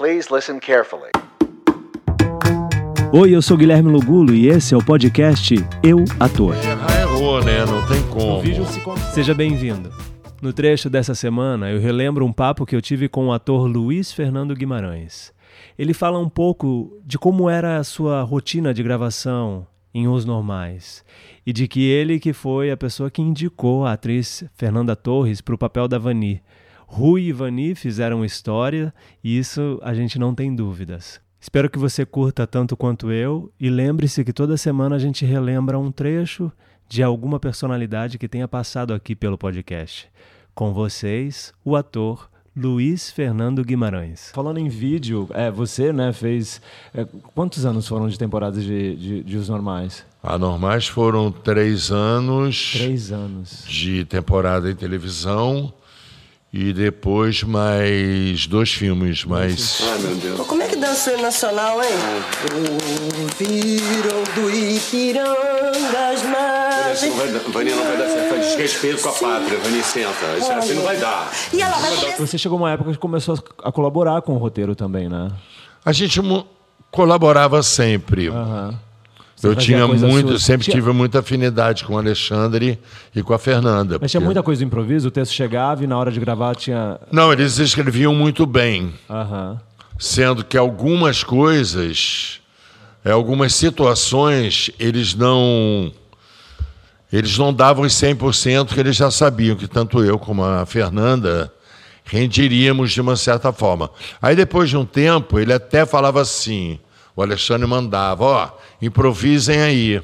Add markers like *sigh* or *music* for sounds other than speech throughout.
Please listen carefully. Oi, eu sou Guilherme Lugulo e esse é o podcast Eu Ator. Errar errou, né? Não tem como. Seja bem-vindo. No trecho dessa semana, eu relembro um papo que eu tive com o ator Luiz Fernando Guimarães. Ele fala um pouco de como era a sua rotina de gravação em Os Normais e de que ele que foi a pessoa que indicou a atriz Fernanda Torres para o papel da Vani. Rui e Vani fizeram história e isso a gente não tem dúvidas. Espero que você curta tanto quanto eu e lembre-se que toda semana a gente relembra um trecho de alguma personalidade que tenha passado aqui pelo podcast. Com vocês, o ator Luiz Fernando Guimarães. Falando em vídeo, é, você né, fez. É, quantos anos foram de temporadas de, de, de Os Normais? Anormais foram três anos. Três anos. De temporada em televisão. E depois mais dois filmes, mais. Ai, meu Deus. Como é que dança o nacional, hein? Ouviram do Ipiranga as Assim margens. não vai dar, Vani não vai dar certo. Faz desrespeito com a pátria, Vani, senta. Isso assim não vai dar. E ela vai começar. Você chegou uma época que começou a colaborar com o roteiro também, né? A gente colaborava sempre. Aham. Eu tinha muito, sua. sempre Tinha- tive muita afinidade com o Alexandre e com a Fernanda. Mas tinha porque- muita coisa do improviso, o texto chegava e na hora de gravar tinha. Não, eles escreviam muito bem. Aham. sendo que algumas coisas, é, algumas situações, eles não eles não davam os 100% que eles já sabiam que tanto eu como a Fernanda rendiríamos de uma certa forma. Aí depois de um tempo, ele até falava assim, o Alexandre mandava, ó, improvisem aí.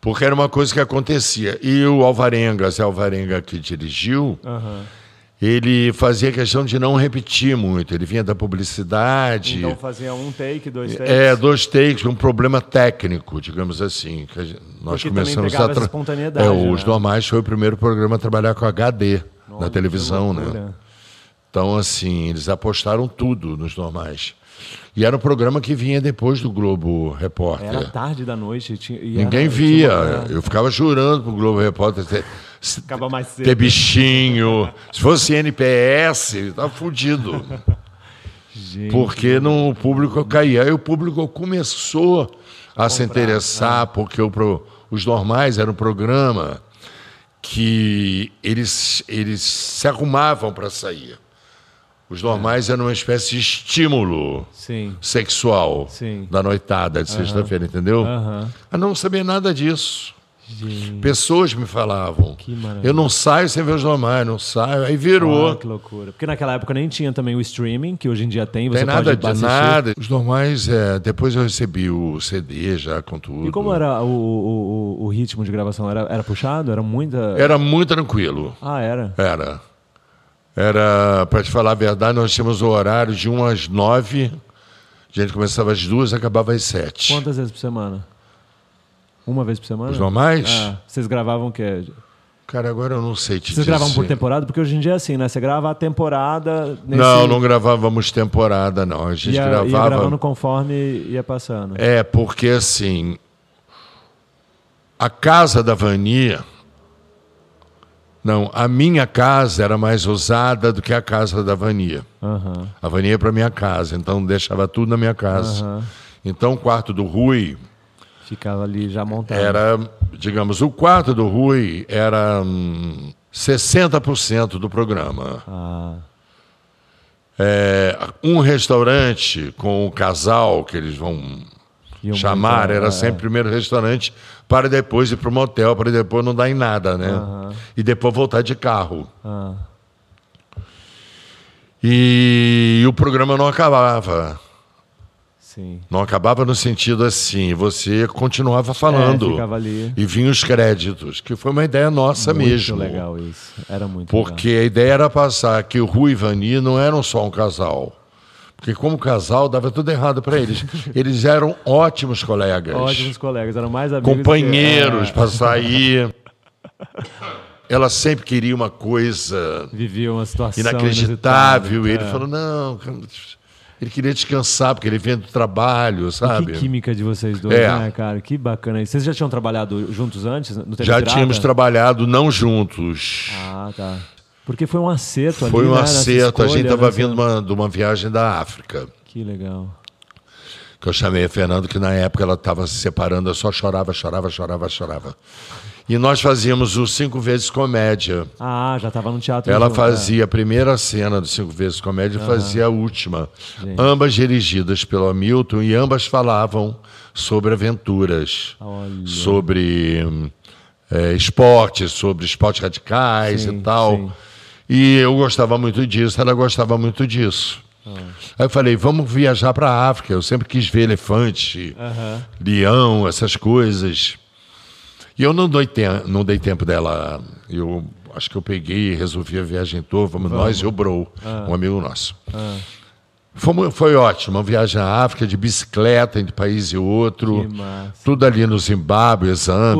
Porque era uma coisa que acontecia. E o Alvarenga, Zé Alvarenga que dirigiu, ele fazia questão de não repetir muito. Ele vinha da publicidade. Então fazia um take, dois takes. É, dois takes, um problema técnico, digamos assim. que nós Porque começamos a tra- espontaneidade, É, os né? normais foi o primeiro programa a trabalhar com HD na televisão, né? Então, assim, eles apostaram tudo nos normais. E era um programa que vinha depois do Globo Repórter. Era tarde da noite. Tinha, Ninguém era- via. tinha Eu ficava jurando pro Globo Repórter ter, Acaba mais cedo. ter bichinho. Se fosse NPS, tava fudido. Gente, Porque no, o público caía. Aí o público começou a se interessar, porque o pro- os normais era um programa que eles, eles se arrumavam para sair. Os normais eram uma espécie de estímulo Sim. sexual Sim. da noitada de sexta-feira, entendeu? Aham. Eu não sabia nada disso. Gente. Pessoas me falavam. Eu não saio sem ver os normais, não saio. Aí virou. Ah, que loucura. Porque naquela época nem tinha também o streaming, que hoje em dia tem. Você Tem nada de assistir. nada. Os normais, é, depois eu recebi o CD já com tudo. E como era o, o, o, o ritmo de gravação? Era, era puxado? Era muita. Era muito tranquilo. Ah, era. Era. Era, para te falar a verdade, nós tínhamos o horário de 1 às 9. A gente começava às duas, acabava às sete. Quantas vezes por semana? Uma vez por semana? Os normais? Ah, vocês gravavam o quê? Cara, agora eu não sei te Vocês dizer. gravavam por temporada? Porque hoje em dia é assim, né? Você grava a temporada. Nesse... Não, não gravávamos temporada, não. A gente ia, ia gravava. gravando conforme ia passando. É, porque assim. A casa da Vania. Não, a minha casa era mais usada do que a casa da Vania. Aham. A Vania ia para minha casa, então deixava tudo na minha casa. Aham. Então o quarto do Rui Ficava ali já montado. era, digamos, o quarto do Rui era hum, 60% do programa. Ah, É, um restaurante com o casal que eles vão chamar muito, era é. sempre primeiro restaurante para depois ir para o motel, para depois não dar em nada, né? Aham. E depois voltar de carro. ah. E, o programa não acabava. Sim. Não acabava no sentido assim, você continuava falando. É, ficava ali. E vinham os créditos, que foi uma ideia nossa muito mesmo. legal isso. Era muito Porque a ideia era passar que o Rui e Vani não eram só um casal. Porque como casal dava tudo errado para eles. *laughs* Eles eram ótimos colegas. Ótimos colegas, eram mais amigos. companheiros que- para sair. *laughs* Ela sempre queria uma coisa é, Viviam uma situação inacreditável. E ele inusitada. falou: não, ele queria descansar, porque ele vinha do trabalho, E sabe? Que química de vocês dois, É. né, cara? Que bacana. Vocês já tinham trabalhado juntos antes? Já tínhamos trabalhado não juntos. Ah, tá. Porque foi um acerto ali, Foi um né, acerto. a gente estava nessa- vindo uma- de uma viagem da África. Que legal. Que eu chamei a Fernanda, que na época ela estava se separando, eu só chorava, chorava, chorava, chorava. E nós fazíamos o Cinco Vezes Comédia. Ah, já tava no teatro. Ela junto, fazia a primeira cena do Cinco Vezes Comédia e fazia a última. Ambas dirigidas pelo Hamilton e ambas falavam sobre aventuras, Olha. sobre eh, esportes, sobre esportes radicais Sim, e tal. sim. E eu gostava muito disso, ela gostava muito disso. Ah. Aí eu falei, vamos viajar para a África. Eu sempre quis ver elefante, Aham. leão, essas coisas. E eu não dei, tem- não dei tempo dela. Eu acho que eu peguei e resolvi a viagem toda. Vamos, nós e o Bro, Ah. um amigo nosso. Fomos- foi ótimo, uma viagem à África de bicicleta entre país e outro. Tudo ali no Zimbábue, Curou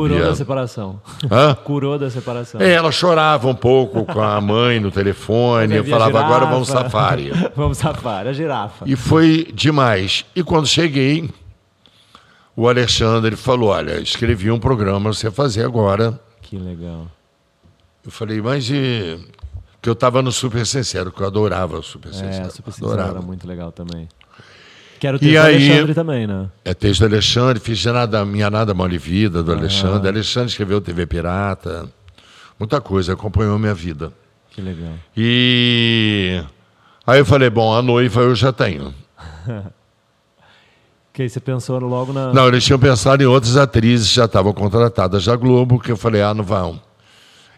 da Zâmbia. separação. Hã? *laughs* Curou da separação. É, ela chorava um pouco com a mãe no telefone. Eu Havia falava, agora vamos safari. *laughs* vamos safari, a girafa. E foi demais. E quando cheguei, o Alexandre falou: Olha, escrevi um programa você fazer agora. Que legal. Eu falei, mas e. Eu estava no Super Sincero, que eu adorava o Super Sincero. É, Super Sincero adorava. era muito legal também. Quero E ter o aí- Alexandre também, né? É texto do Alexandre, fiz nada, Minha Nada Mole Vida, do Alexandre. Alexandre escreveu TV Pirata. Muita coisa, acompanhou minha vida. Que legal. E. Aí eu falei, bom, a noiva eu já tenho. *laughs* Que aí você pensou logo na. Não, eles tinham pensado em outras atrizes que já estavam contratadas da Globo, que eu falei, ah, não vão.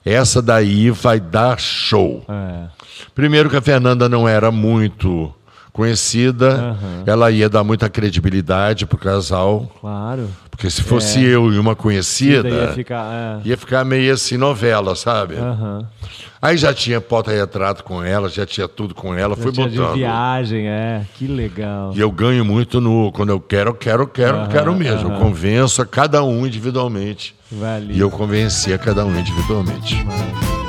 Essa daí vai dar show. É. Primeiro que a Fernanda não era muito conhecida, Aham. ela ia dar muita credibilidade pro casal, Claro. porque se fosse eu e uma conhecida, ia ficar. É. ia ficar meio assim novela, sabe? Aham. Aí já tinha porta-retrato com ela, já tinha tudo com ela, Já fui tinha de botando. viagem, é. Que legal. E eu ganho muito no. Quando eu quero, eu quero, eu quero, eu Aham, quero mesmo. Eu aham. convenço a cada um individualmente. Valeu. E eu convenci a cada um individualmente. Maravilha.